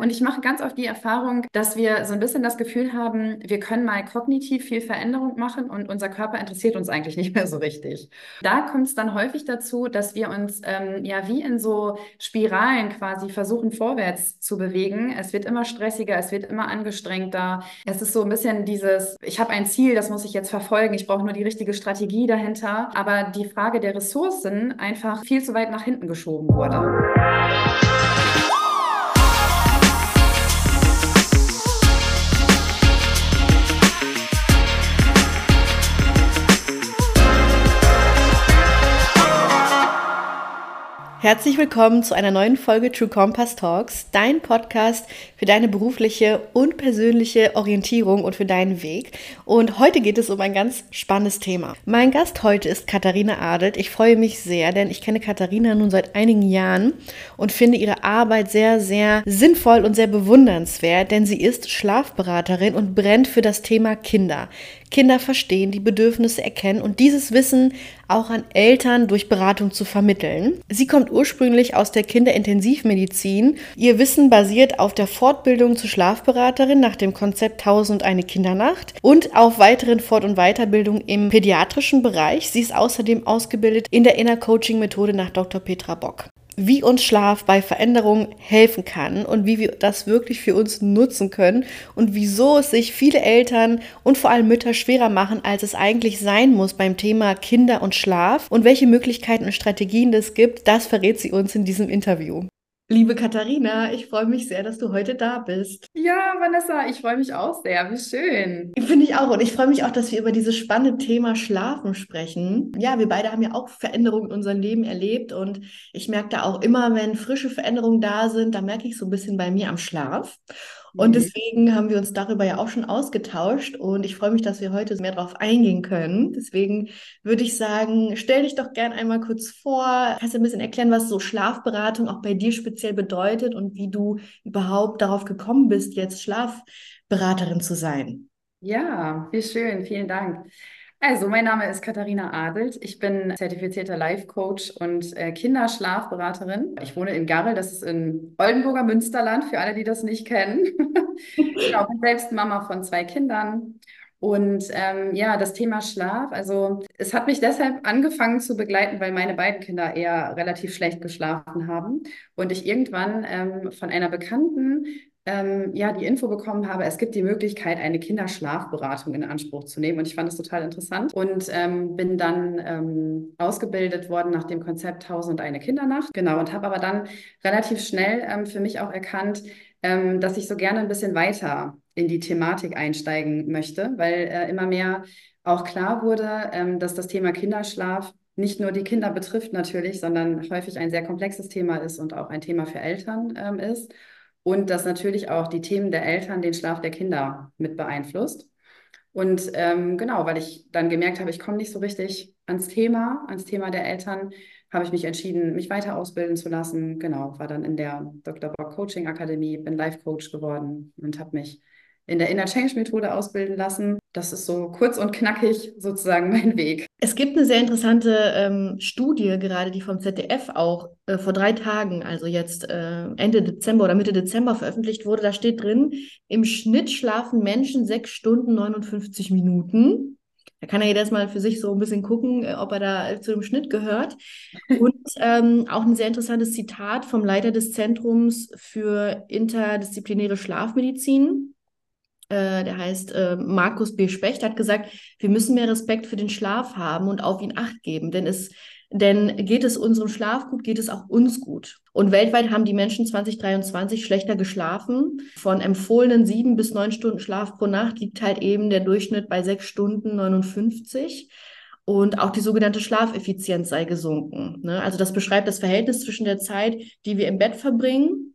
Und ich mache ganz oft die Erfahrung, dass wir so ein bisschen das Gefühl haben, wir können mal kognitiv viel Veränderung machen und unser Körper interessiert uns eigentlich nicht mehr so richtig. Da kommt es dann häufig dazu, dass wir uns ähm, ja wie in so Spiralen quasi versuchen, vorwärts zu bewegen. Es wird immer stressiger, es wird immer angestrengter. Es ist so ein bisschen dieses, ich habe ein Ziel, das muss ich jetzt verfolgen, ich brauche nur die richtige Strategie dahinter. Aber die Frage der Ressourcen einfach viel zu weit nach hinten geschoben wurde. Herzlich willkommen zu einer neuen Folge True Compass Talks, dein Podcast für deine berufliche und persönliche Orientierung und für deinen Weg. Und heute geht es um ein ganz spannendes Thema. Mein Gast heute ist Katharina Adelt. Ich freue mich sehr, denn ich kenne Katharina nun seit einigen Jahren und finde ihre Arbeit sehr, sehr sinnvoll und sehr bewundernswert, denn sie ist Schlafberaterin und brennt für das Thema Kinder. Kinder verstehen, die Bedürfnisse erkennen und dieses Wissen auch an Eltern durch Beratung zu vermitteln. Sie kommt ursprünglich aus der Kinderintensivmedizin. Ihr Wissen basiert auf der Fortbildung zur Schlafberaterin nach dem Konzept 1000 eine Kindernacht und auf weiteren Fort- und Weiterbildungen im pädiatrischen Bereich. Sie ist außerdem ausgebildet in der Inner Coaching Methode nach Dr. Petra Bock wie uns Schlaf bei Veränderungen helfen kann und wie wir das wirklich für uns nutzen können und wieso es sich viele Eltern und vor allem Mütter schwerer machen, als es eigentlich sein muss beim Thema Kinder und Schlaf und welche Möglichkeiten und Strategien es gibt, das verrät sie uns in diesem Interview. Liebe Katharina, ich freue mich sehr, dass du heute da bist. Ja, Vanessa, ich freue mich auch sehr. Wie schön. Finde ich auch. Und ich freue mich auch, dass wir über dieses spannende Thema Schlafen sprechen. Ja, wir beide haben ja auch Veränderungen in unserem Leben erlebt. Und ich merke da auch immer, wenn frische Veränderungen da sind, da merke ich so ein bisschen bei mir am Schlaf. Und mhm. deswegen haben wir uns darüber ja auch schon ausgetauscht und ich freue mich, dass wir heute mehr darauf eingehen können. Deswegen würde ich sagen, stell dich doch gern einmal kurz vor. Kannst du ein bisschen erklären, was so Schlafberatung auch bei dir speziell bedeutet und wie du überhaupt darauf gekommen bist, jetzt Schlafberaterin zu sein? Ja, wie schön. Vielen Dank. Also, mein Name ist Katharina Adelt. Ich bin zertifizierter Life-Coach und äh, Kinderschlafberaterin. Ich wohne in Garrel, das ist in Oldenburger Münsterland, für alle, die das nicht kennen. genau, bin selbst Mama von zwei Kindern. Und ähm, ja, das Thema Schlaf, also es hat mich deshalb angefangen zu begleiten, weil meine beiden Kinder eher relativ schlecht geschlafen haben und ich irgendwann ähm, von einer Bekannten ähm, ja, die Info bekommen habe, es gibt die Möglichkeit, eine Kinderschlafberatung in Anspruch zu nehmen. Und ich fand das total interessant und ähm, bin dann ähm, ausgebildet worden nach dem Konzept 1000 und eine Kindernacht. Genau, und habe aber dann relativ schnell ähm, für mich auch erkannt, ähm, dass ich so gerne ein bisschen weiter in die Thematik einsteigen möchte, weil äh, immer mehr auch klar wurde, ähm, dass das Thema Kinderschlaf nicht nur die Kinder betrifft natürlich, sondern häufig ein sehr komplexes Thema ist und auch ein Thema für Eltern ist und dass natürlich auch die Themen der Eltern den Schlaf der Kinder mit beeinflusst. Und ähm, genau, weil ich dann gemerkt habe, ich komme nicht so richtig ans Thema, ans Thema der Eltern, habe ich mich entschieden, mich weiter ausbilden zu lassen. Genau, war dann in der Dr. Bock Coaching Akademie, bin Life Coach geworden und habe mich in der Inner Change Methode ausbilden lassen. Das ist so kurz und knackig sozusagen mein Weg. Es gibt eine sehr interessante ähm, Studie, gerade die vom ZDF auch äh, vor drei Tagen, also jetzt äh, Ende Dezember oder Mitte Dezember veröffentlicht wurde. Da steht drin, im Schnitt schlafen Menschen sechs Stunden 59 Minuten. Da kann er jedes Mal für sich so ein bisschen gucken, äh, ob er da zu dem Schnitt gehört. Und ähm, auch ein sehr interessantes Zitat vom Leiter des Zentrums für interdisziplinäre Schlafmedizin, äh, der heißt äh, Markus B. Specht, hat gesagt, wir müssen mehr Respekt für den Schlaf haben und auf ihn acht geben, denn es denn geht es unserem Schlaf gut, geht es auch uns gut. Und weltweit haben die Menschen 2023 schlechter geschlafen. Von empfohlenen sieben bis neun Stunden Schlaf pro Nacht liegt halt eben der Durchschnitt bei sechs Stunden 59. Und auch die sogenannte Schlafeffizienz sei gesunken. Ne? Also das beschreibt das Verhältnis zwischen der Zeit, die wir im Bett verbringen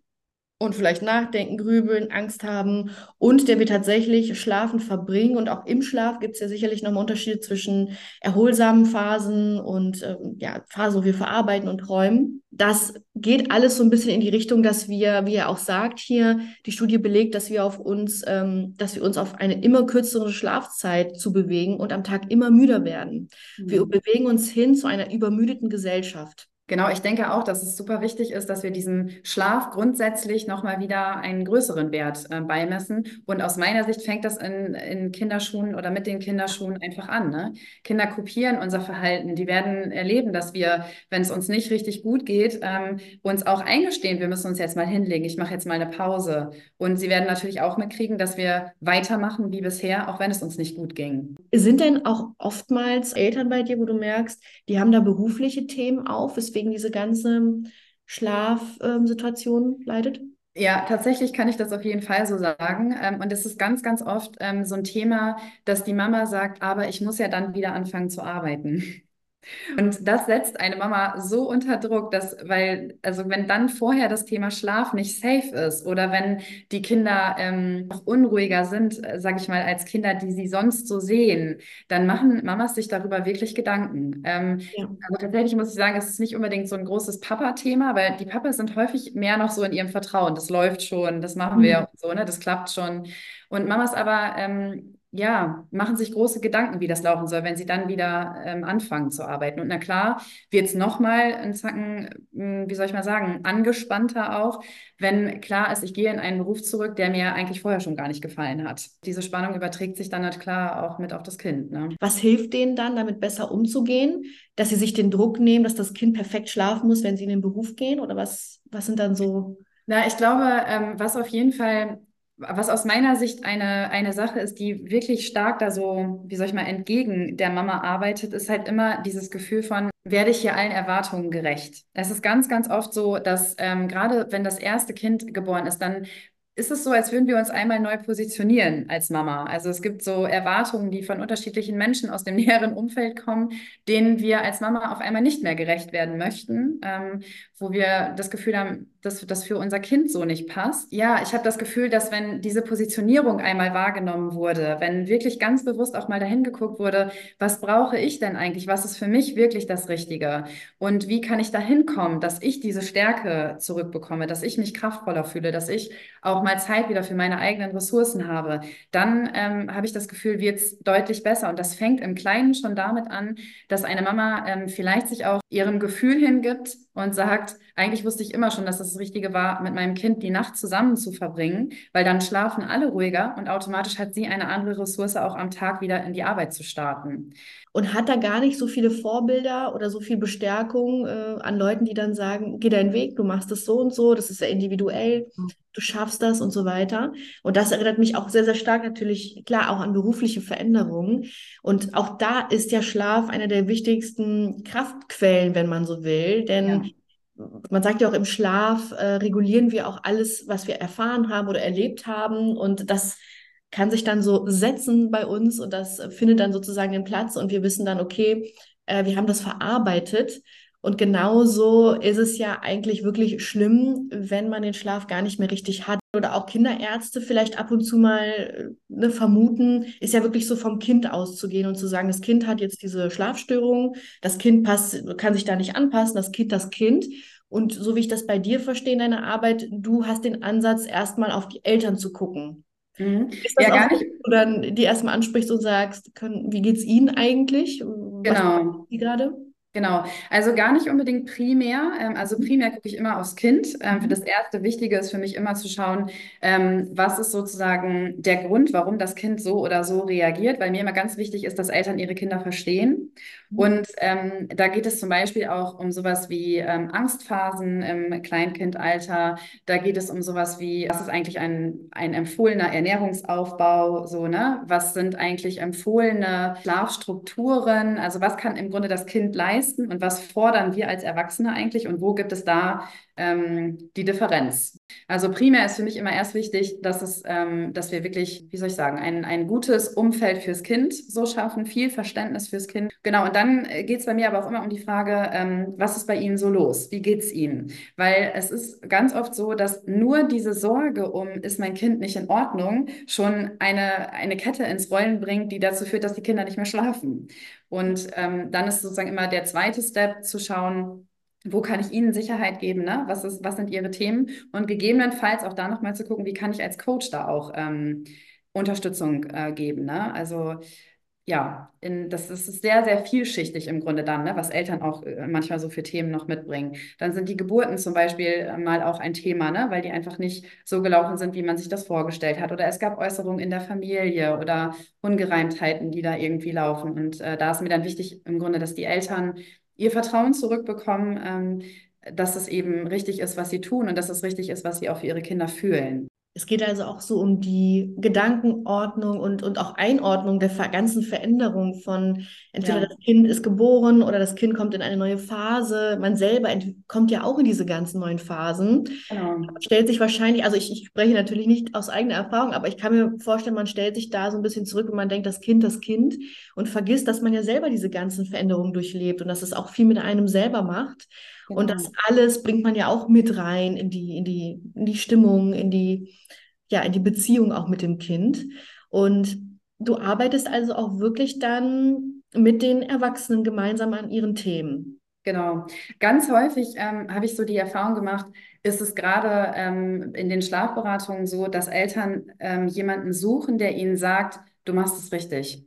und vielleicht nachdenken, grübeln, Angst haben und der wir tatsächlich schlafen verbringen. Und auch im Schlaf gibt es ja sicherlich nochmal Unterschiede zwischen erholsamen Phasen und ähm, ja, Phasen, wo wir verarbeiten und träumen. Das geht alles so ein bisschen in die Richtung, dass wir, wie er auch sagt hier, die Studie belegt, dass wir auf uns, ähm, dass wir uns auf eine immer kürzere Schlafzeit zu bewegen und am Tag immer müder werden. Mhm. Wir bewegen uns hin zu einer übermüdeten Gesellschaft. Genau, ich denke auch, dass es super wichtig ist, dass wir diesem Schlaf grundsätzlich nochmal wieder einen größeren Wert äh, beimessen. Und aus meiner Sicht fängt das in, in Kinderschuhen oder mit den Kinderschuhen einfach an. Ne? Kinder kopieren unser Verhalten. Die werden erleben, dass wir, wenn es uns nicht richtig gut geht, ähm, uns auch eingestehen, wir müssen uns jetzt mal hinlegen. Ich mache jetzt mal eine Pause. Und sie werden natürlich auch mitkriegen, dass wir weitermachen wie bisher, auch wenn es uns nicht gut ging. Sind denn auch oftmals Eltern bei dir, wo du merkst, die haben da berufliche Themen auf? Es weswegen diese ganze Schlafsituation ähm, leidet? Ja, tatsächlich kann ich das auf jeden Fall so sagen. Ähm, und es ist ganz, ganz oft ähm, so ein Thema, dass die Mama sagt, aber ich muss ja dann wieder anfangen zu arbeiten. Und das setzt eine Mama so unter Druck, dass, weil, also wenn dann vorher das Thema Schlaf nicht safe ist oder wenn die Kinder ähm, noch unruhiger sind, äh, sage ich mal, als Kinder, die sie sonst so sehen, dann machen Mamas sich darüber wirklich Gedanken. Ähm, ja. Also tatsächlich muss ich sagen, es ist nicht unbedingt so ein großes Papa-Thema, weil die Papas sind häufig mehr noch so in ihrem Vertrauen. Das läuft schon, das machen mhm. wir und so, ne? Das klappt schon. Und Mamas aber ähm, ja, machen sich große Gedanken, wie das laufen soll, wenn sie dann wieder ähm, anfangen zu arbeiten. Und na klar, wird es nochmal ein Zacken, hm, wie soll ich mal sagen, angespannter auch, wenn klar ist, ich gehe in einen Beruf zurück, der mir eigentlich vorher schon gar nicht gefallen hat. Diese Spannung überträgt sich dann halt klar auch mit auf das Kind. Ne? Was hilft denen dann, damit besser umzugehen? Dass sie sich den Druck nehmen, dass das Kind perfekt schlafen muss, wenn sie in den Beruf gehen? Oder was, was sind dann so na, ich glaube, ähm, was auf jeden Fall was aus meiner Sicht eine, eine Sache ist, die wirklich stark da so, wie soll ich mal, entgegen der Mama arbeitet, ist halt immer dieses Gefühl von, werde ich hier allen Erwartungen gerecht? Es ist ganz, ganz oft so, dass ähm, gerade wenn das erste Kind geboren ist, dann ist es so, als würden wir uns einmal neu positionieren als Mama. Also es gibt so Erwartungen, die von unterschiedlichen Menschen aus dem näheren Umfeld kommen, denen wir als Mama auf einmal nicht mehr gerecht werden möchten, ähm, wo wir das Gefühl haben, dass das für unser Kind so nicht passt. Ja, ich habe das Gefühl, dass wenn diese Positionierung einmal wahrgenommen wurde, wenn wirklich ganz bewusst auch mal dahin geguckt wurde, was brauche ich denn eigentlich? Was ist für mich wirklich das Richtige? Und wie kann ich dahin kommen, dass ich diese Stärke zurückbekomme, dass ich mich kraftvoller fühle, dass ich auch mal Zeit wieder für meine eigenen Ressourcen habe? Dann ähm, habe ich das Gefühl, wird es deutlich besser. Und das fängt im Kleinen schon damit an, dass eine Mama ähm, vielleicht sich auch ihrem Gefühl hingibt und sagt, eigentlich wusste ich immer schon, dass das, das Richtige war, mit meinem Kind die Nacht zusammen zu verbringen, weil dann schlafen alle ruhiger und automatisch hat sie eine andere Ressource, auch am Tag wieder in die Arbeit zu starten. Und hat da gar nicht so viele Vorbilder oder so viel Bestärkung äh, an Leuten, die dann sagen, geh deinen Weg, du machst es so und so, das ist ja individuell, du schaffst das und so weiter. Und das erinnert mich auch sehr, sehr stark natürlich, klar, auch an berufliche Veränderungen. Und auch da ist ja Schlaf eine der wichtigsten Kraftquellen, wenn man so will. Denn ja man sagt ja auch im Schlaf äh, regulieren wir auch alles, was wir erfahren haben oder erlebt haben. Und das kann sich dann so setzen bei uns und das findet dann sozusagen den Platz und wir wissen dann, okay, äh, wir haben das verarbeitet. Und genauso ist es ja eigentlich wirklich schlimm, wenn man den Schlaf gar nicht mehr richtig hat. Oder auch Kinderärzte vielleicht ab und zu mal ne, vermuten, ist ja wirklich so vom Kind auszugehen und zu sagen, das Kind hat jetzt diese Schlafstörung, das Kind passt, kann sich da nicht anpassen, das Kind das Kind. Und so wie ich das bei dir verstehe in deiner Arbeit, du hast den Ansatz, erstmal auf die Eltern zu gucken. Mhm. Ist das ja, gar nicht. Du dann die erstmal ansprichst und sagst, können, wie es ihnen eigentlich? Genau. Was gerade? Genau, also gar nicht unbedingt primär. Ähm, also primär gucke ich immer aufs Kind. Ähm, für das erste Wichtige ist für mich immer zu schauen, ähm, was ist sozusagen der Grund, warum das Kind so oder so reagiert, weil mir immer ganz wichtig ist, dass Eltern ihre Kinder verstehen. Mhm. Und ähm, da geht es zum Beispiel auch um sowas wie ähm, Angstphasen im Kleinkindalter. Da geht es um sowas wie, was ist eigentlich ein, ein empfohlener Ernährungsaufbau, so, ne? Was sind eigentlich empfohlene Schlafstrukturen? Also was kann im Grunde das Kind leisten? Leisten und was fordern wir als Erwachsene eigentlich und wo gibt es da ähm, die Differenz? Also primär ist für mich immer erst wichtig, dass es, ähm, dass wir wirklich, wie soll ich sagen, ein, ein gutes Umfeld fürs Kind so schaffen, viel Verständnis fürs Kind. Genau, und dann äh, geht es bei mir aber auch immer um die Frage, ähm, was ist bei Ihnen so los? Wie geht es Ihnen? Weil es ist ganz oft so, dass nur diese Sorge um, ist mein Kind nicht in Ordnung, schon eine, eine Kette ins Rollen bringt, die dazu führt, dass die Kinder nicht mehr schlafen. Und ähm, dann ist sozusagen immer der zweite Step zu schauen, wo kann ich Ihnen Sicherheit geben, ne? was, ist, was sind Ihre Themen und gegebenenfalls auch da nochmal zu gucken, wie kann ich als Coach da auch ähm, Unterstützung äh, geben. Ne? Also ja, in, das, ist sehr, sehr vielschichtig im Grunde dann, ne, was Eltern auch äh, manchmal so für Themen noch mitbringen. Dann sind die Geburten zum Beispiel äh, mal auch ein Thema, ne, weil die einfach nicht so gelaufen sind, wie man sich das vorgestellt hat. Oder es gab Äußerungen in der Familie oder Ungereimtheiten, die da irgendwie laufen. Und äh, da ist mir dann wichtig im Grunde, dass die Eltern ihr Vertrauen zurückbekommen, ähm, dass es eben richtig ist, was sie tun und dass es richtig ist, was sie auch für ihre Kinder fühlen. Es geht also auch so um die Gedankenordnung und, und auch Einordnung der ganzen Veränderung von entweder ja. das Kind ist geboren oder das Kind kommt in eine neue Phase. Man selber kommt ja auch in diese ganzen neuen Phasen. Genau. Stellt sich wahrscheinlich, also ich, ich spreche natürlich nicht aus eigener Erfahrung, aber ich kann mir vorstellen, man stellt sich da so ein bisschen zurück und man denkt, das Kind, das Kind und vergisst, dass man ja selber diese ganzen Veränderungen durchlebt und dass es auch viel mit einem selber macht. Genau. Und das alles bringt man ja auch mit rein in die, in die, in die Stimmung, in die, ja, in die Beziehung auch mit dem Kind. Und du arbeitest also auch wirklich dann mit den Erwachsenen gemeinsam an ihren Themen. Genau. Ganz häufig ähm, habe ich so die Erfahrung gemacht, ist es gerade ähm, in den Schlafberatungen so, dass Eltern ähm, jemanden suchen, der ihnen sagt, du machst es richtig.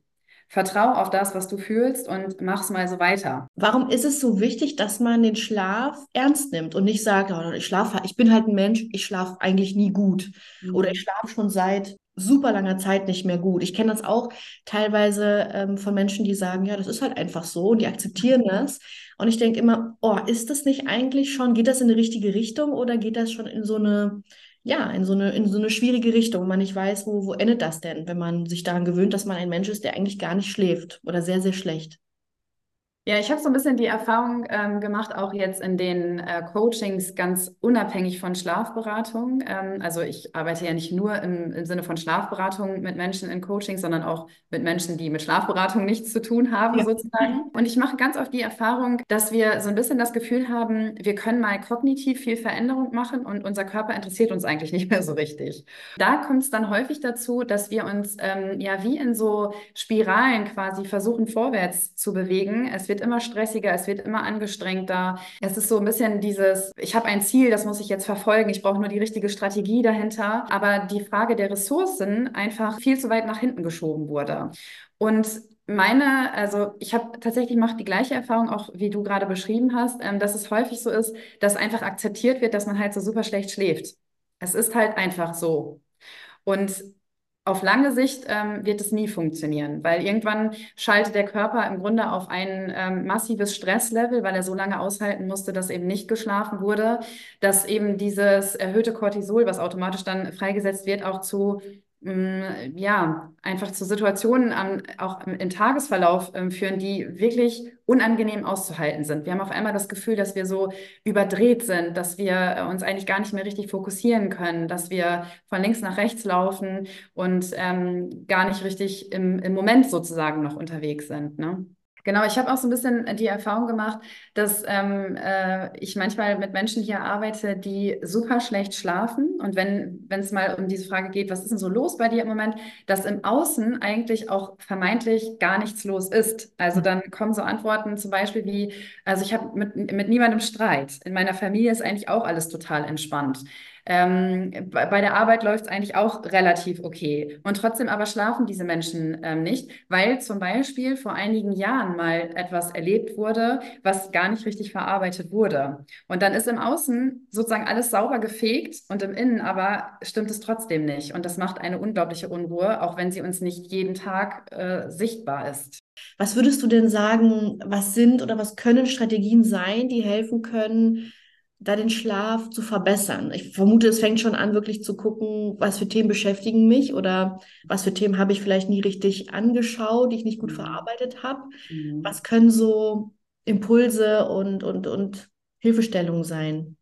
Vertrau auf das, was du fühlst und mach's mal so weiter. Warum ist es so wichtig, dass man den Schlaf ernst nimmt und nicht sagt, oh, ich schlafe, ich bin halt ein Mensch, ich schlafe eigentlich nie gut mhm. oder ich schlafe schon seit super langer Zeit nicht mehr gut. Ich kenne das auch teilweise ähm, von Menschen, die sagen, ja, das ist halt einfach so und die akzeptieren das. Und ich denke immer, oh, ist das nicht eigentlich schon, geht das in eine richtige Richtung oder geht das schon in so eine ja, in so eine, in so eine schwierige Richtung. Man nicht weiß, wo, wo endet das denn, wenn man sich daran gewöhnt, dass man ein Mensch ist, der eigentlich gar nicht schläft oder sehr, sehr schlecht. Ja, ich habe so ein bisschen die Erfahrung ähm, gemacht, auch jetzt in den äh, Coachings ganz unabhängig von Schlafberatung. Ähm, also ich arbeite ja nicht nur im, im, Sinne von Schlafberatung mit Menschen in Coaching, sondern auch mit Menschen, die mit Schlafberatung nichts zu tun haben, ja. sozusagen. Und ich mache ganz oft die Erfahrung, dass wir so ein bisschen das Gefühl haben, wir können mal kognitiv viel Veränderung machen und unser Körper interessiert uns eigentlich nicht mehr so richtig. Da kommt es dann häufig dazu, dass wir uns ähm, ja wie in so Spiralen quasi versuchen, vorwärts zu bewegen. Es wird wird immer stressiger, es wird immer angestrengter. Es ist so ein bisschen dieses, ich habe ein Ziel, das muss ich jetzt verfolgen, ich brauche nur die richtige Strategie dahinter. Aber die Frage der Ressourcen einfach viel zu weit nach hinten geschoben wurde. Und meine, also ich habe tatsächlich macht die gleiche Erfahrung auch, wie du gerade beschrieben hast, ähm, dass es häufig so ist, dass einfach akzeptiert wird, dass man halt so super schlecht schläft. Es ist halt einfach so. Und auf lange Sicht ähm, wird es nie funktionieren, weil irgendwann schaltet der Körper im Grunde auf ein ähm, massives Stresslevel, weil er so lange aushalten musste, dass eben nicht geschlafen wurde, dass eben dieses erhöhte Cortisol, was automatisch dann freigesetzt wird, auch zu ja, einfach zu Situationen am, auch im, Tagesverlauf ähm, führen, die wirklich unangenehm auszuhalten sind. Wir haben auf einmal das Gefühl, dass wir so überdreht sind, dass wir äh, uns eigentlich gar nicht mehr richtig fokussieren können, dass wir von links nach rechts laufen und ähm, gar nicht richtig im, im Moment sozusagen noch unterwegs sind. Ne? Genau, ich habe auch so ein bisschen die Erfahrung gemacht, dass ähm, äh, ich manchmal mit Menschen hier arbeite, die super schlecht schlafen. Und wenn wenn es mal um diese Frage geht, was ist denn so los bei dir im Moment, dass im Außen eigentlich auch vermeintlich gar nichts los ist. Also dann kommen so Antworten zum Beispiel wie, also ich habe mit, mit niemandem Streit. In meiner Familie ist eigentlich auch alles total entspannt. Ähm, bei der Arbeit läuft es eigentlich auch relativ okay. Und trotzdem aber schlafen diese Menschen ähm, nicht, weil zum Beispiel vor einigen Jahren mal etwas erlebt wurde, was gar nicht richtig verarbeitet wurde. Und dann ist im Außen sozusagen alles sauber gefegt und im Innen aber stimmt es trotzdem nicht. Und das macht eine unglaubliche Unruhe, auch wenn sie uns nicht jeden Tag äh, sichtbar ist. Was würdest du denn sagen, was sind oder was können Strategien sein, die helfen können, da den Schlaf zu verbessern? Ich vermute, es fängt schon an, wirklich zu gucken, was für Themen beschäftigen mich oder was für Themen habe ich vielleicht nie richtig angeschaut, die ich nicht gut mhm. verarbeitet habe. Mhm. Was können so Impulse und, und, und Hilfestellungen sein?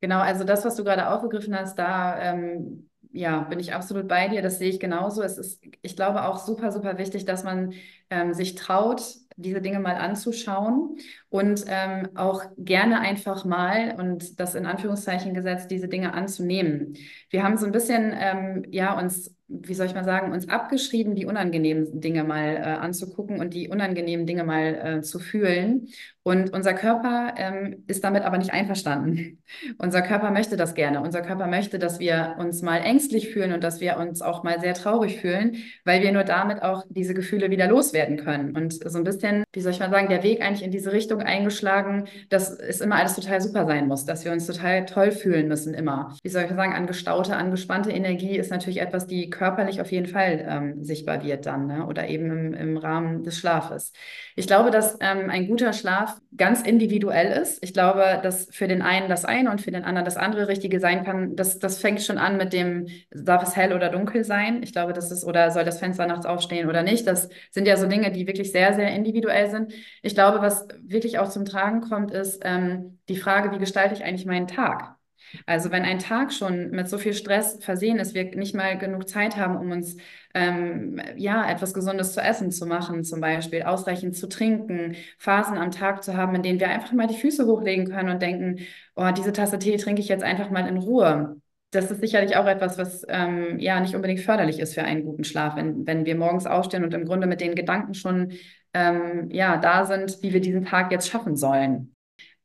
Genau, also das, was du gerade aufgegriffen hast, da ähm, ja, bin ich absolut bei dir. Das sehe ich genauso. Es ist, ich glaube, auch super, super wichtig, dass man ähm, sich traut, diese Dinge mal anzuschauen und ähm, auch gerne einfach mal und das in Anführungszeichen gesetzt, diese Dinge anzunehmen. Wir haben so ein bisschen ähm, ja uns wie soll ich mal sagen, uns abgeschrieben, die unangenehmen Dinge mal äh, anzugucken und die unangenehmen Dinge mal äh, zu fühlen. Und unser Körper ähm, ist damit aber nicht einverstanden. unser Körper möchte das gerne. Unser Körper möchte, dass wir uns mal ängstlich fühlen und dass wir uns auch mal sehr traurig fühlen, weil wir nur damit auch diese Gefühle wieder loswerden können. Und so ein bisschen, wie soll ich mal sagen, der Weg eigentlich in diese Richtung eingeschlagen, dass es immer alles total super sein muss, dass wir uns total toll fühlen müssen immer. Wie soll ich sagen, angestaute, angespannte Energie ist natürlich etwas, die körperlich auf jeden Fall ähm, sichtbar wird dann ne? oder eben im, im Rahmen des Schlafes. Ich glaube, dass ähm, ein guter Schlaf ganz individuell ist. Ich glaube, dass für den einen das eine und für den anderen das andere Richtige sein kann. Das, das fängt schon an mit dem, darf es hell oder dunkel sein? Ich glaube, das ist, oder soll das Fenster nachts aufstehen oder nicht? Das sind ja so Dinge, die wirklich sehr, sehr individuell sind. Ich glaube, was wirklich auch zum Tragen kommt, ist ähm, die Frage, wie gestalte ich eigentlich meinen Tag? Also wenn ein Tag schon mit so viel Stress versehen ist, wir nicht mal genug Zeit haben, um uns ähm, ja etwas Gesundes zu essen zu machen, zum Beispiel ausreichend zu trinken, Phasen am Tag zu haben, in denen wir einfach mal die Füße hochlegen können und denken, oh, diese Tasse Tee trinke ich jetzt einfach mal in Ruhe. Das ist sicherlich auch etwas, was ähm, ja nicht unbedingt förderlich ist für einen guten Schlaf, wenn, wenn wir morgens aufstehen und im Grunde mit den Gedanken schon ähm, ja da sind, wie wir diesen Tag jetzt schaffen sollen.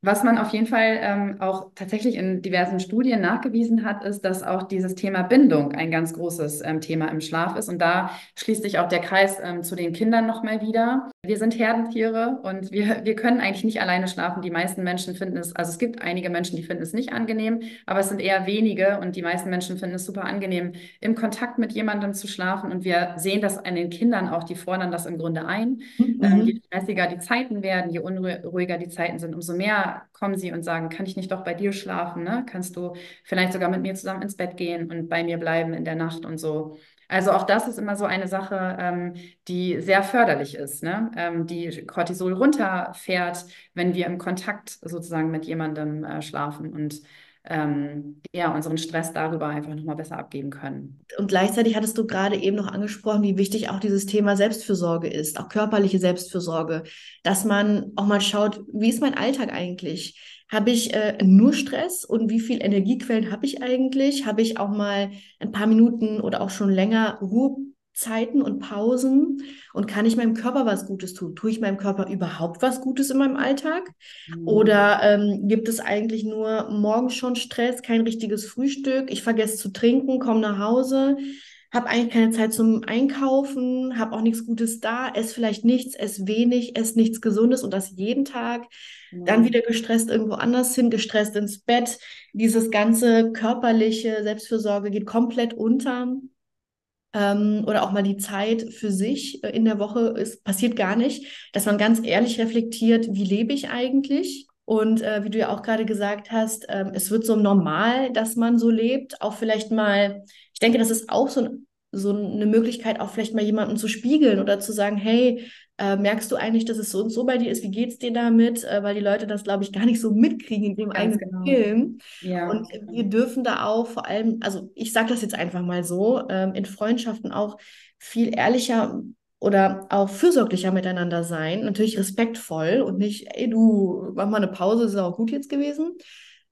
Was man auf jeden Fall ähm, auch tatsächlich in diversen Studien nachgewiesen hat, ist, dass auch dieses Thema Bindung ein ganz großes ähm, Thema im Schlaf ist. Und da schließt sich auch der Kreis ähm, zu den Kindern nochmal wieder. Wir sind Herdentiere und wir, wir können eigentlich nicht alleine schlafen. Die meisten Menschen finden es, also es gibt einige Menschen, die finden es nicht angenehm, aber es sind eher wenige und die meisten Menschen finden es super angenehm, im Kontakt mit jemandem zu schlafen. Und wir sehen das an den Kindern auch, die fordern das im Grunde ein. Mhm. Ähm, je stressiger die Zeiten werden, je unruhiger die Zeiten sind, umso mehr kommen sie und sagen, kann ich nicht doch bei dir schlafen? Ne? Kannst du vielleicht sogar mit mir zusammen ins Bett gehen und bei mir bleiben in der Nacht und so. Also auch das ist immer so eine Sache, ähm, die sehr förderlich ist, ne? ähm, die Cortisol runterfährt, wenn wir im Kontakt sozusagen mit jemandem äh, schlafen und ähm, ja, unseren Stress darüber einfach nochmal besser abgeben können. Und gleichzeitig hattest du gerade eben noch angesprochen, wie wichtig auch dieses Thema Selbstfürsorge ist, auch körperliche Selbstfürsorge, dass man auch mal schaut, wie ist mein Alltag eigentlich? Habe ich äh, nur Stress und wie viel Energiequellen habe ich eigentlich? Habe ich auch mal ein paar Minuten oder auch schon länger Ruhe Zeiten und Pausen und kann ich meinem Körper was Gutes tun? Tue ich meinem Körper überhaupt was Gutes in meinem Alltag? Mhm. Oder ähm, gibt es eigentlich nur morgens schon Stress, kein richtiges Frühstück? Ich vergesse zu trinken, komme nach Hause, habe eigentlich keine Zeit zum Einkaufen, habe auch nichts Gutes da, esse vielleicht nichts, esse wenig, esse nichts Gesundes und das jeden Tag. Mhm. Dann wieder gestresst irgendwo anders hin, gestresst ins Bett. Dieses ganze körperliche Selbstfürsorge geht komplett unter ähm, oder auch mal die Zeit für sich äh, in der Woche ist, passiert gar nicht, dass man ganz ehrlich reflektiert, wie lebe ich eigentlich? Und äh, wie du ja auch gerade gesagt hast, äh, es wird so normal, dass man so lebt. Auch vielleicht mal, ich denke, das ist auch so, so eine Möglichkeit, auch vielleicht mal jemandem zu spiegeln oder zu sagen, hey, äh, merkst du eigentlich, dass es so und so bei dir ist? Wie geht es dir damit? Äh, weil die Leute das, glaube ich, gar nicht so mitkriegen in dem Ganz eigenen genau. Film. Ja. Und wir dürfen da auch vor allem, also ich sage das jetzt einfach mal so, ähm, in Freundschaften auch viel ehrlicher oder auch fürsorglicher miteinander sein. Natürlich respektvoll und nicht, ey, du mach mal eine Pause, ist auch gut jetzt gewesen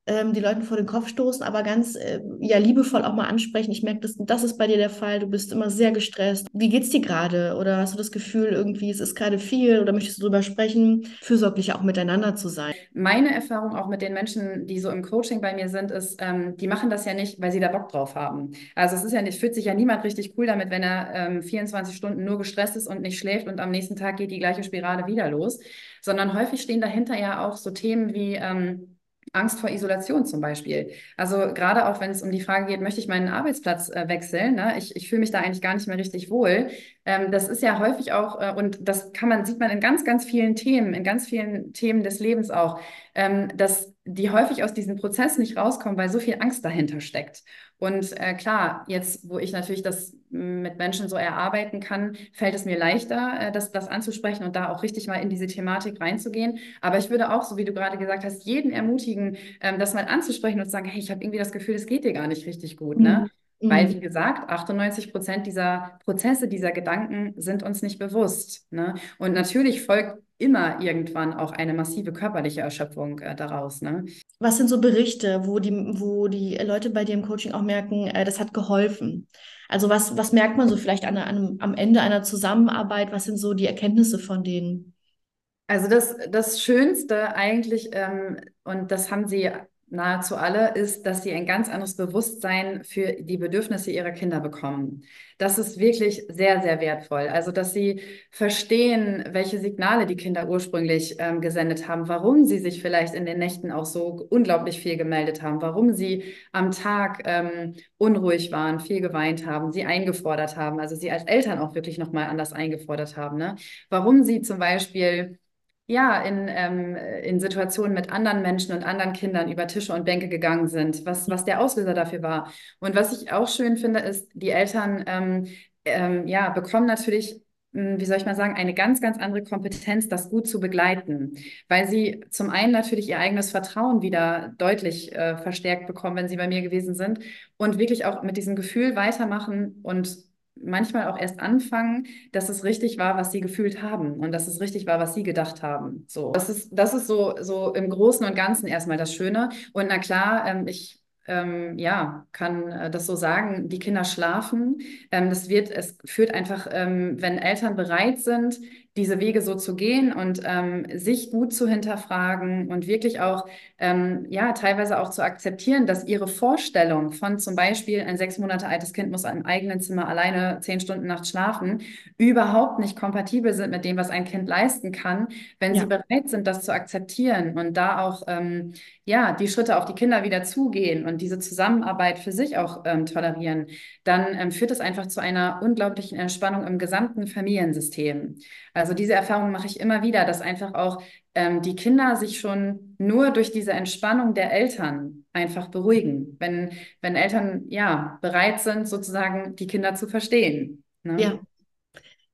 ähm, die Leute vor den Kopf stoßen, aber ganz äh, ja liebevoll auch mal ansprechen. Ich merke, das, das ist bei dir der Fall. Du bist immer sehr gestresst. Wie geht's dir gerade? Oder hast du das Gefühl, irgendwie es ist gerade viel oder möchtest du darüber sprechen, fürsorglich auch miteinander zu sein? Meine Erfahrung auch mit den Menschen, die so im Coaching bei mir sind, ist, ähm, die machen das ja nicht, weil sie da Bock drauf haben. Also es ist ja nicht, fühlt sich ja niemand richtig cool damit, wenn er ähm, 24 Stunden nur gestresst ist und nicht schläft und am nächsten Tag geht die gleiche Spirale wieder los, sondern häufig stehen dahinter ja auch so Themen wie ähm, Angst vor Isolation zum Beispiel. Also gerade auch wenn es um die Frage geht, möchte ich meinen Arbeitsplatz äh, wechseln, ne? ich, ich fühle mich da eigentlich gar nicht mehr richtig wohl. Ähm, das ist ja häufig auch, äh, und das kann man, sieht man in ganz, ganz vielen Themen, in ganz vielen Themen des Lebens auch, ähm, dass die häufig aus diesem Prozess nicht rauskommen, weil so viel Angst dahinter steckt. Und äh, klar, jetzt, wo ich natürlich das mit Menschen so erarbeiten kann, fällt es mir leichter, äh, das, das anzusprechen und da auch richtig mal in diese Thematik reinzugehen. Aber ich würde auch, so wie du gerade gesagt hast, jeden ermutigen, ähm, das mal anzusprechen und zu sagen, hey, ich habe irgendwie das Gefühl, es geht dir gar nicht richtig gut. Ne? Mhm. Mhm. Weil, wie gesagt, 98 Prozent dieser Prozesse, dieser Gedanken sind uns nicht bewusst. Ne? Und natürlich folgt immer irgendwann auch eine massive körperliche Erschöpfung äh, daraus. Ne? Was sind so Berichte, wo die, wo die Leute bei dir im Coaching auch merken, äh, das hat geholfen? Also was, was merkt man so vielleicht an, an, am Ende einer Zusammenarbeit? Was sind so die Erkenntnisse von denen? Also das, das Schönste eigentlich, ähm, und das haben sie nahezu alle, ist, dass sie ein ganz anderes Bewusstsein für die Bedürfnisse ihrer Kinder bekommen. Das ist wirklich sehr, sehr wertvoll. Also, dass sie verstehen, welche Signale die Kinder ursprünglich ähm, gesendet haben, warum sie sich vielleicht in den Nächten auch so unglaublich viel gemeldet haben, warum sie am Tag ähm, unruhig waren, viel geweint haben, sie eingefordert haben, also sie als Eltern auch wirklich nochmal anders eingefordert haben. Ne? Warum sie zum Beispiel ja, in, ähm, in Situationen mit anderen Menschen und anderen Kindern über Tische und Bänke gegangen sind, was, was der Auslöser dafür war. Und was ich auch schön finde, ist, die Eltern ähm, ähm, ja, bekommen natürlich hm, wie soll ich mal sagen, eine ganz, ganz andere Kompetenz, das gut zu begleiten, weil sie zum einen natürlich ihr eigenes Vertrauen wieder deutlich äh, verstärkt bekommen, wenn sie bei mir gewesen sind und wirklich auch mit diesem Gefühl weitermachen und manchmal auch erst anfangen, dass es richtig war, was sie gefühlt haben und dass es richtig war, was sie gedacht haben. So, das ist, das ist so, so im Großen und Ganzen erstmal das Schöne. Und na klar, ähm, ich ähm, ja, kann äh, das so sagen, die Kinder schlafen. Ähm, das wird, es führt einfach, ähm, wenn Eltern bereit sind, diese Wege so zu gehen und ähm, sich gut zu hinterfragen und wirklich auch, ähm, ja, teilweise auch zu akzeptieren, dass ihre Vorstellung von zum Beispiel ein sechs Monate altes Kind muss im eigenen Zimmer alleine zehn Stunden nachts schlafen, überhaupt nicht kompatibel sind mit dem, was ein Kind leisten kann, wenn ja. sie bereit sind, das zu akzeptieren und da auch, ähm, ja, die Schritte auf die Kinder wieder zugehen und diese Zusammenarbeit für sich auch ähm, tolerieren, dann ähm, führt es einfach zu einer unglaublichen Entspannung im gesamten Familiensystem. Also diese Erfahrung mache ich immer wieder, dass einfach auch ähm, die Kinder sich schon nur durch diese Entspannung der Eltern einfach beruhigen, wenn, wenn Eltern ja bereit sind, sozusagen die Kinder zu verstehen. Ne? Ja,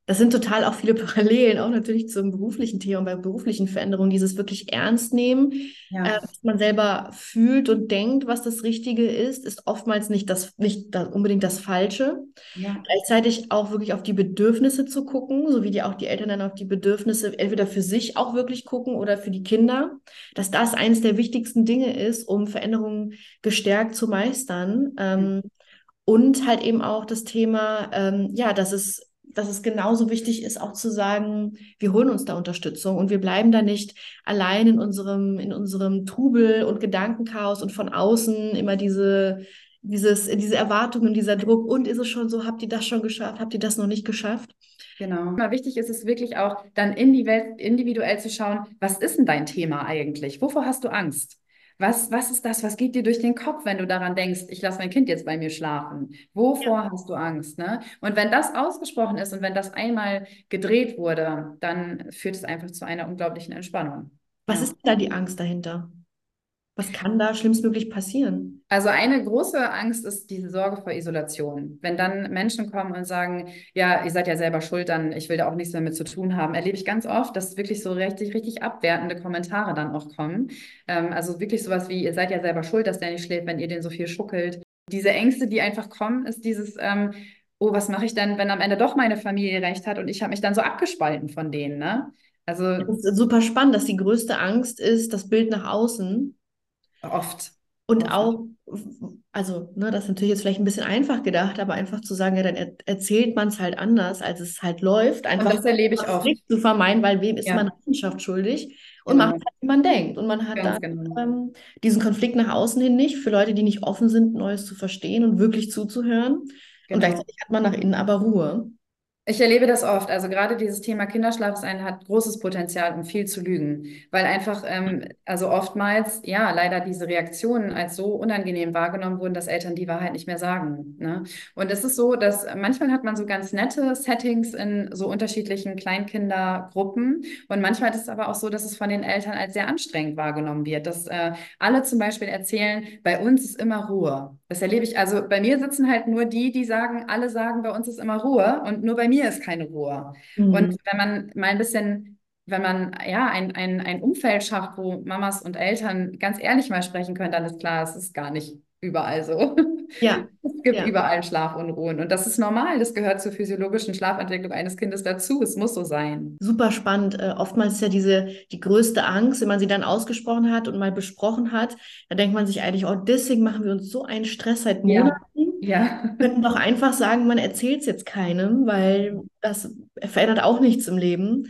das sind total auch viele Parallelen, auch natürlich zum beruflichen Thema, bei beruflichen Veränderungen, dieses wirklich ernst nehmen, ja. äh, was man selber fühlt und denkt, was das Richtige ist, ist oftmals nicht, das, nicht das, unbedingt das Falsche. Ja. Gleichzeitig auch wirklich auf die Bedürfnisse zu gucken, so wie die auch die Eltern dann auf die Bedürfnisse entweder für sich auch wirklich gucken oder für die Kinder, dass das eines der wichtigsten Dinge ist, um Veränderungen gestärkt zu meistern. Ähm, und halt eben auch das Thema, ähm, ja, dass es dass es genauso wichtig ist, auch zu sagen, wir holen uns da Unterstützung und wir bleiben da nicht allein in unserem, in unserem Trubel und Gedankenchaos und von außen immer diese, dieses, diese Erwartungen, dieser Druck. Und ist es schon so, habt ihr das schon geschafft? Habt ihr das noch nicht geschafft? Genau. Mal wichtig ist es wirklich auch, dann individuell zu schauen, was ist denn dein Thema eigentlich? Wovor hast du Angst? Was, was ist das? Was geht dir durch den Kopf, wenn du daran denkst, ich lasse mein Kind jetzt bei mir schlafen? Wovor ja. hast du Angst? Ne? Und wenn das ausgesprochen ist und wenn das einmal gedreht wurde, dann führt es einfach zu einer unglaublichen Entspannung. Was ja. ist da die Angst dahinter? Was kann da schlimmstmöglich passieren? Also eine große Angst ist diese Sorge vor Isolation. Wenn dann Menschen kommen und sagen, ja, ihr seid ja selber schuld, dann ich will da auch nichts mehr mit zu tun haben, erlebe ich ganz oft, dass wirklich so richtig, richtig abwertende Kommentare dann auch kommen. Ähm, also wirklich sowas wie, ihr seid ja selber schuld, dass der nicht schläft, wenn ihr den so viel schuckelt. Diese Ängste, die einfach kommen, ist dieses, ähm, oh, was mache ich denn, wenn am Ende doch meine Familie recht hat und ich habe mich dann so abgespalten von denen, ne? Also, das ist super spannend, dass die größte Angst ist, das Bild nach außen. Oft. Und Oft. auch, also, ne, das ist natürlich jetzt vielleicht ein bisschen einfach gedacht, aber einfach zu sagen, ja, dann er erzählt man es halt anders, als es halt läuft. Einfach und das erlebe ich auch. Zu vermeiden, weil wem ist ja. man Rechenschaft schuldig? Und genau. macht halt, wie man denkt. Und man hat Ganz dann genau. ähm, diesen Konflikt nach außen hin nicht, für Leute, die nicht offen sind, Neues zu verstehen und wirklich zuzuhören. Genau. Und gleichzeitig hat man nach innen aber Ruhe. Ich erlebe das oft. Also gerade dieses Thema Kinderschlaf ist ein, hat großes Potenzial, um viel zu lügen. Weil einfach, ähm, also oftmals, ja, leider diese Reaktionen als so unangenehm wahrgenommen wurden, dass Eltern die Wahrheit nicht mehr sagen. Ne? Und es ist so, dass manchmal hat man so ganz nette Settings in so unterschiedlichen Kleinkindergruppen. Und manchmal ist es aber auch so, dass es von den Eltern als sehr anstrengend wahrgenommen wird. Dass äh, alle zum Beispiel erzählen, bei uns ist immer Ruhe. Das erlebe ich. Also bei mir sitzen halt nur die, die sagen, alle sagen, bei uns ist immer Ruhe. Und nur bei mir mir ist keine Ruhe. Mhm. Und wenn man mal ein bisschen, wenn man ja ein, ein, ein Umfeld schafft, wo Mamas und Eltern ganz ehrlich mal sprechen können, dann ist klar, es ist gar nicht überall so. Ja. Es gibt ja. überall Schlafunruhen und das ist normal. Das gehört zur physiologischen Schlafentwicklung eines Kindes dazu. Es muss so sein. Super spannend. Äh, oftmals ist ja diese die größte Angst, wenn man sie dann ausgesprochen hat und mal besprochen hat, da denkt man sich eigentlich, oh, deswegen machen wir uns so einen Stress seit Monaten. Ja. Ja. Wir könnten doch einfach sagen, man erzählt es jetzt keinem, weil das verändert auch nichts im Leben.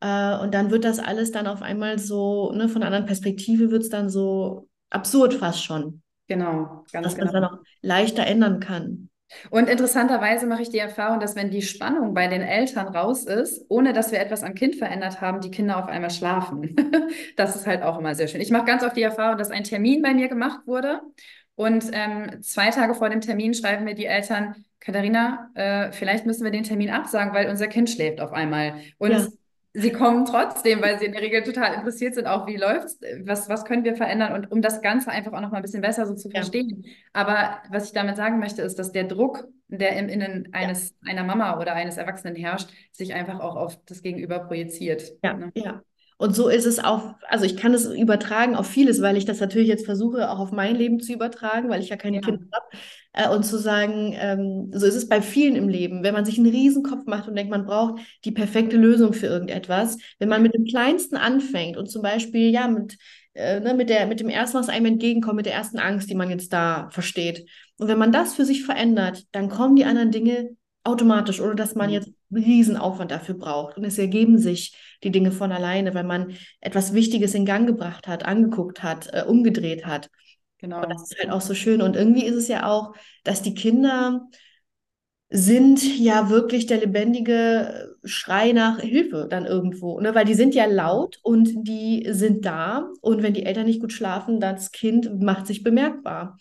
Äh, und dann wird das alles dann auf einmal so, ne, von einer anderen Perspektive wird es dann so absurd fast schon. Genau, ganz dass genau. man es dann auch leichter ändern kann. Und interessanterweise mache ich die Erfahrung, dass wenn die Spannung bei den Eltern raus ist, ohne dass wir etwas am Kind verändert haben, die Kinder auf einmal schlafen. das ist halt auch immer sehr schön. Ich mache ganz oft die Erfahrung, dass ein Termin bei mir gemacht wurde und ähm, zwei Tage vor dem Termin schreiben mir die Eltern, Katharina, äh, vielleicht müssen wir den Termin absagen, weil unser Kind schläft auf einmal. Und ja sie kommen trotzdem, weil sie in der Regel total interessiert sind, auch wie läuft's, was, was können wir verändern und um das Ganze einfach auch noch mal ein bisschen besser so zu verstehen. Ja. Aber was ich damit sagen möchte, ist, dass der Druck, der im Innen eines, ja. einer Mama oder eines Erwachsenen herrscht, sich einfach auch auf das Gegenüber projiziert. Ja, ne? ja. Und so ist es auch, also ich kann es übertragen auf vieles, weil ich das natürlich jetzt versuche, auch auf mein Leben zu übertragen, weil ich ja keine ja. Kinder habe. Äh, und zu sagen, ähm, so ist es bei vielen im Leben. Wenn man sich einen Riesenkopf macht und denkt, man braucht die perfekte Lösung für irgendetwas, wenn man mit dem Kleinsten anfängt und zum Beispiel, ja, mit, äh, ne, mit, der, mit dem ersten, was einem entgegenkommt, mit der ersten Angst, die man jetzt da versteht. Und wenn man das für sich verändert, dann kommen die anderen Dinge automatisch, ohne dass man mhm. jetzt Riesenaufwand dafür braucht. Und es ergeben sich die Dinge von alleine, weil man etwas Wichtiges in Gang gebracht hat, angeguckt hat, äh, umgedreht hat. Genau. Und das ist halt auch so schön. Und irgendwie ist es ja auch, dass die Kinder sind ja wirklich der lebendige Schrei nach Hilfe dann irgendwo, ne? weil die sind ja laut und die sind da und wenn die Eltern nicht gut schlafen, das Kind macht sich bemerkbar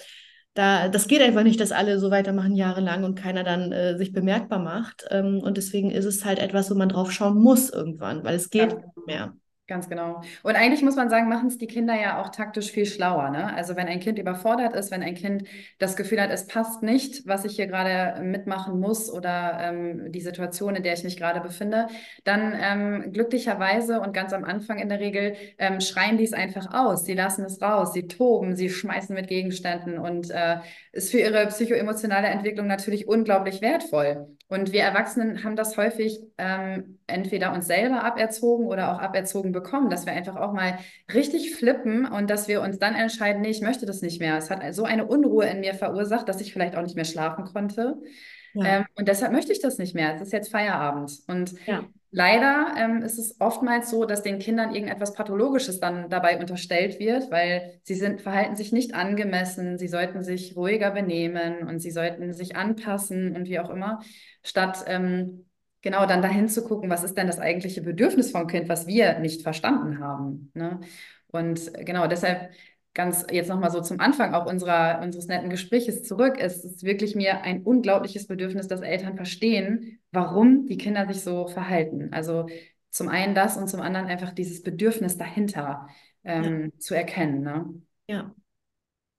da, das geht einfach nicht, dass alle so weitermachen jahrelang und keiner dann äh, sich bemerkbar macht. Ähm, und deswegen ist es halt etwas, wo man drauf schauen muss irgendwann, weil es geht nicht mehr. Ganz genau. Und eigentlich muss man sagen, machen es die Kinder ja auch taktisch viel schlauer. Ne? Also wenn ein Kind überfordert ist, wenn ein Kind das Gefühl hat, es passt nicht, was ich hier gerade mitmachen muss oder ähm, die Situation, in der ich mich gerade befinde, dann ähm, glücklicherweise und ganz am Anfang in der Regel ähm, schreien die es einfach aus. Sie lassen es raus, sie toben, sie schmeißen mit Gegenständen und äh, ist für ihre psychoemotionale Entwicklung natürlich unglaublich wertvoll. Und wir Erwachsenen haben das häufig ähm, entweder uns selber aberzogen oder auch aberzogen bekommen, dass wir einfach auch mal richtig flippen und dass wir uns dann entscheiden, nee, ich möchte das nicht mehr. Es hat so eine Unruhe in mir verursacht, dass ich vielleicht auch nicht mehr schlafen konnte. Ja. Ähm, und deshalb möchte ich das nicht mehr. Es ist jetzt Feierabend. Und ja. leider ähm, ist es oftmals so, dass den Kindern irgendetwas Pathologisches dann dabei unterstellt wird, weil sie sind, verhalten sich nicht angemessen, sie sollten sich ruhiger benehmen und sie sollten sich anpassen und wie auch immer, statt ähm, genau dann dahin zu gucken, was ist denn das eigentliche Bedürfnis vom Kind, was wir nicht verstanden haben. Ne? Und genau deshalb ganz jetzt nochmal so zum Anfang auch unserer, unseres netten Gespräches zurück. Es ist wirklich mir ein unglaubliches Bedürfnis, dass Eltern verstehen, warum die Kinder sich so verhalten. Also zum einen das und zum anderen einfach dieses Bedürfnis dahinter ähm, ja. zu erkennen. Ne? Ja.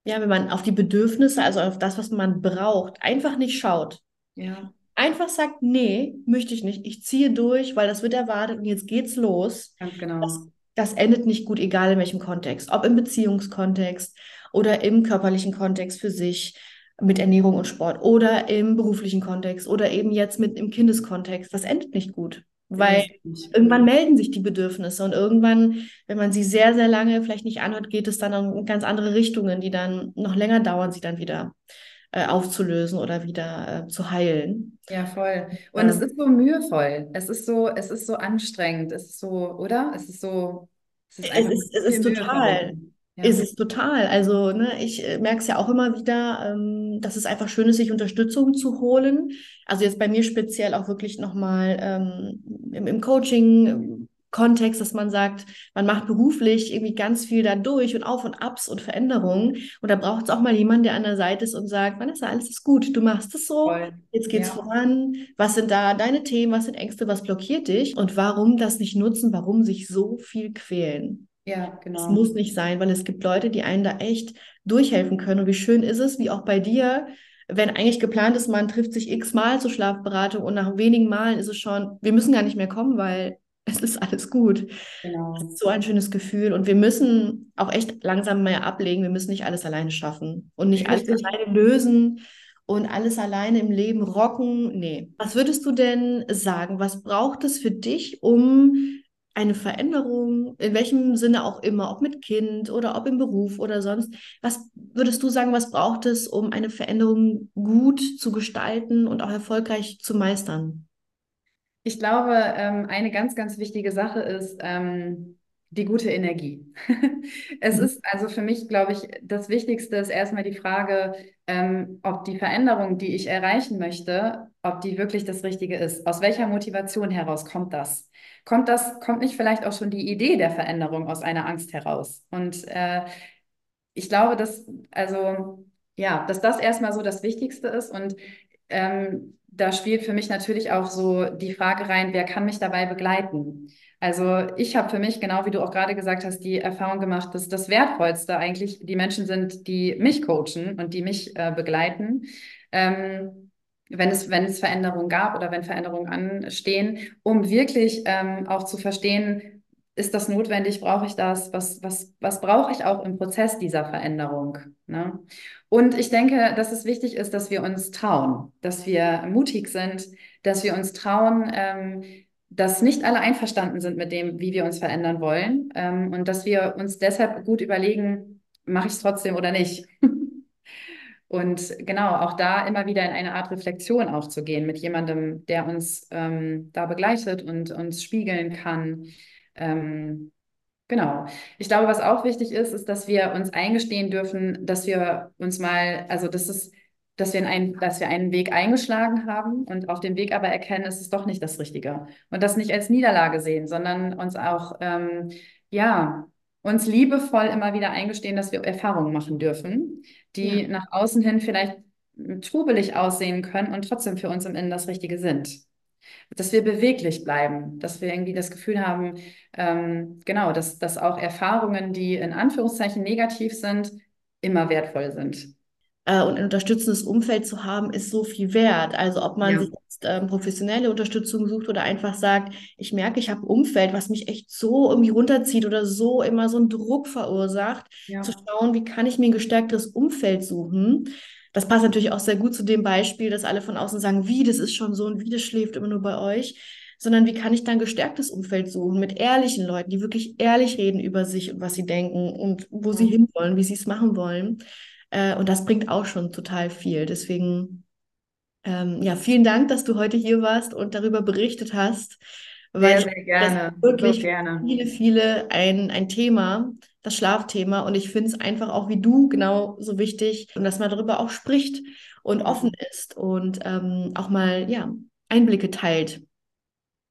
Ja, wenn man auf die Bedürfnisse, also auf das, was man braucht, einfach nicht schaut. Ja. Einfach sagt, nee, möchte ich nicht. Ich ziehe durch, weil das wird erwartet und jetzt geht's los. Ganz genau. Das das endet nicht gut, egal in welchem Kontext. Ob im Beziehungskontext oder im körperlichen Kontext für sich mit Ernährung und Sport oder im beruflichen Kontext oder eben jetzt mit im Kindeskontext. Das endet nicht gut. Weil irgendwann melden sich die Bedürfnisse und irgendwann, wenn man sie sehr, sehr lange vielleicht nicht anhört, geht es dann in ganz andere Richtungen, die dann noch länger dauern, sie dann wieder äh, aufzulösen oder wieder äh, zu heilen. Ja, voll. Und ähm, es ist so mühevoll. Es ist so, es ist so anstrengend. Es ist so, oder? Es ist so. Es ist, es ist, es ist total. Ja. Ist es total. Also, ne, ich äh, merke es ja auch immer wieder, ähm, dass es einfach schön ist, sich Unterstützung zu holen. Also jetzt bei mir speziell auch wirklich nochmal ähm, im, im Coaching Kontext, dass man sagt, man macht beruflich irgendwie ganz viel da durch und Auf und Abs und Veränderungen. Und da braucht es auch mal jemanden, der an der Seite ist und sagt, Vanessa, alles ist gut, du machst es so, Voll. jetzt geht's ja. voran. Was sind da deine Themen, was sind Ängste, was blockiert dich? Und warum das nicht nutzen, warum sich so viel quälen? Ja, genau. Es muss nicht sein, weil es gibt Leute, die einen da echt durchhelfen können. Und wie schön ist es, wie auch bei dir, wenn eigentlich geplant ist, man trifft sich x-mal zur Schlafberatung und nach wenigen Malen ist es schon, wir müssen gar nicht mehr kommen, weil es ist alles gut. Genau. Das ist so ein schönes Gefühl. Und wir müssen auch echt langsam mehr ablegen. Wir müssen nicht alles alleine schaffen und nicht alles alleine lösen und alles alleine im Leben rocken. Nee. Was würdest du denn sagen? Was braucht es für dich, um eine Veränderung, in welchem Sinne auch immer, ob mit Kind oder ob im Beruf oder sonst, was würdest du sagen, was braucht es, um eine Veränderung gut zu gestalten und auch erfolgreich zu meistern? Ich glaube, ähm, eine ganz, ganz wichtige Sache ist ähm, die gute Energie. es mhm. ist also für mich, glaube ich, das Wichtigste ist erstmal die Frage, ähm, ob die Veränderung, die ich erreichen möchte, ob die wirklich das Richtige ist. Aus welcher Motivation heraus kommt das? Kommt das, kommt nicht vielleicht auch schon die Idee der Veränderung aus einer Angst heraus? Und äh, ich glaube, dass, also, ja, dass das erstmal so das Wichtigste ist und ähm, da spielt für mich natürlich auch so die Frage rein, wer kann mich dabei begleiten? Also ich habe für mich, genau wie du auch gerade gesagt hast, die Erfahrung gemacht, dass das Wertvollste eigentlich die Menschen sind, die mich coachen und die mich äh, begleiten. Ähm, wenn es, wenn es Veränderungen gab oder wenn Veränderungen anstehen, um wirklich ähm, auch zu verstehen, ist das notwendig, brauche ich das, was, was, was brauche ich auch im Prozess dieser Veränderung. Ne? Und ich denke, dass es wichtig ist, dass wir uns trauen, dass wir mutig sind, dass wir uns trauen, ähm, dass nicht alle einverstanden sind mit dem, wie wir uns verändern wollen ähm, und dass wir uns deshalb gut überlegen, mache ich es trotzdem oder nicht. und genau, auch da immer wieder in eine Art Reflexion auch zu gehen mit jemandem, der uns ähm, da begleitet und uns spiegeln kann. Ähm, Genau. Ich glaube, was auch wichtig ist, ist, dass wir uns eingestehen dürfen, dass wir uns mal, also das ist, dass wir, einen, dass wir einen Weg eingeschlagen haben und auf dem Weg aber erkennen, es ist doch nicht das Richtige. Und das nicht als Niederlage sehen, sondern uns auch, ähm, ja, uns liebevoll immer wieder eingestehen, dass wir die machen dürfen, die ja. nach außen hin vielleicht trubelig aussehen können und trotzdem für uns im Innen das Richtige sind dass wir beweglich bleiben, dass wir irgendwie das Gefühl haben, ähm, genau, dass, dass auch Erfahrungen, die in Anführungszeichen negativ sind, immer wertvoll sind. Äh, und ein unterstützendes Umfeld zu haben, ist so viel wert. Also ob man ja. sich jetzt ähm, professionelle Unterstützung sucht oder einfach sagt, ich merke, ich habe ein Umfeld, was mich echt so irgendwie runterzieht oder so immer so einen Druck verursacht, ja. zu schauen, wie kann ich mir ein gestärktes Umfeld suchen das passt natürlich auch sehr gut zu dem Beispiel, dass alle von außen sagen, wie, das ist schon so und wie, das schläft immer nur bei euch, sondern wie kann ich dann gestärktes Umfeld suchen mit ehrlichen Leuten, die wirklich ehrlich reden über sich und was sie denken und wo sie hinwollen, wie sie es machen wollen. Äh, und das bringt auch schon total viel. Deswegen, ähm, ja, vielen Dank, dass du heute hier warst und darüber berichtet hast. Weil sehr, sehr gerne. wirklich gerne. viele, viele ein, ein Thema, das Schlafthema. Und ich finde es einfach auch wie du genau so wichtig, und dass man darüber auch spricht und offen ist und ähm, auch mal ja, Einblicke teilt.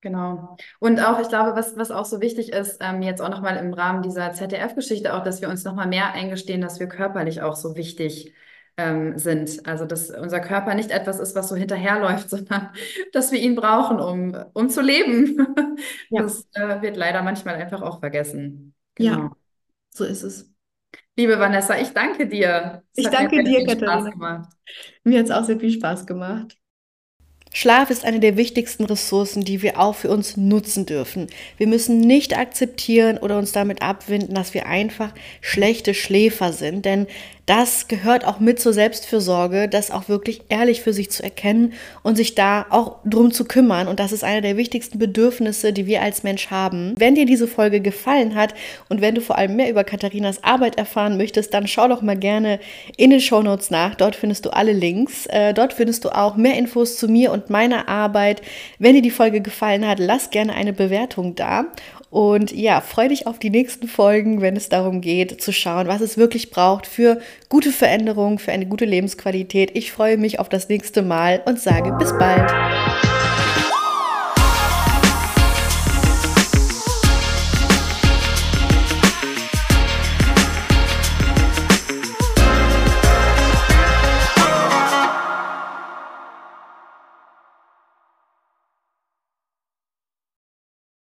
Genau. Und auch, ich glaube, was, was auch so wichtig ist, ähm, jetzt auch nochmal im Rahmen dieser ZDF-Geschichte, auch, dass wir uns nochmal mehr eingestehen, dass wir körperlich auch so wichtig ähm, sind. Also, dass unser Körper nicht etwas ist, was so hinterherläuft, sondern dass wir ihn brauchen, um, um zu leben. Ja. Das äh, wird leider manchmal einfach auch vergessen. Genau. Ja. So ist es. Liebe Vanessa, ich danke dir. Es ich danke dir, Katharina. Mir hat es auch sehr viel Spaß gemacht. Schlaf ist eine der wichtigsten Ressourcen, die wir auch für uns nutzen dürfen. Wir müssen nicht akzeptieren oder uns damit abwinden, dass wir einfach schlechte Schläfer sind, denn das gehört auch mit zur Selbstfürsorge, das auch wirklich ehrlich für sich zu erkennen und sich da auch drum zu kümmern. Und das ist einer der wichtigsten Bedürfnisse, die wir als Mensch haben. Wenn dir diese Folge gefallen hat und wenn du vor allem mehr über Katharinas Arbeit erfahren möchtest, dann schau doch mal gerne in den Show Notes nach. Dort findest du alle Links. Äh, dort findest du auch mehr Infos zu mir und meiner Arbeit. Wenn dir die Folge gefallen hat, lass gerne eine Bewertung da. Und ja, freu dich auf die nächsten Folgen, wenn es darum geht, zu schauen, was es wirklich braucht für gute Veränderungen, für eine gute Lebensqualität. Ich freue mich auf das nächste Mal und sage bis bald.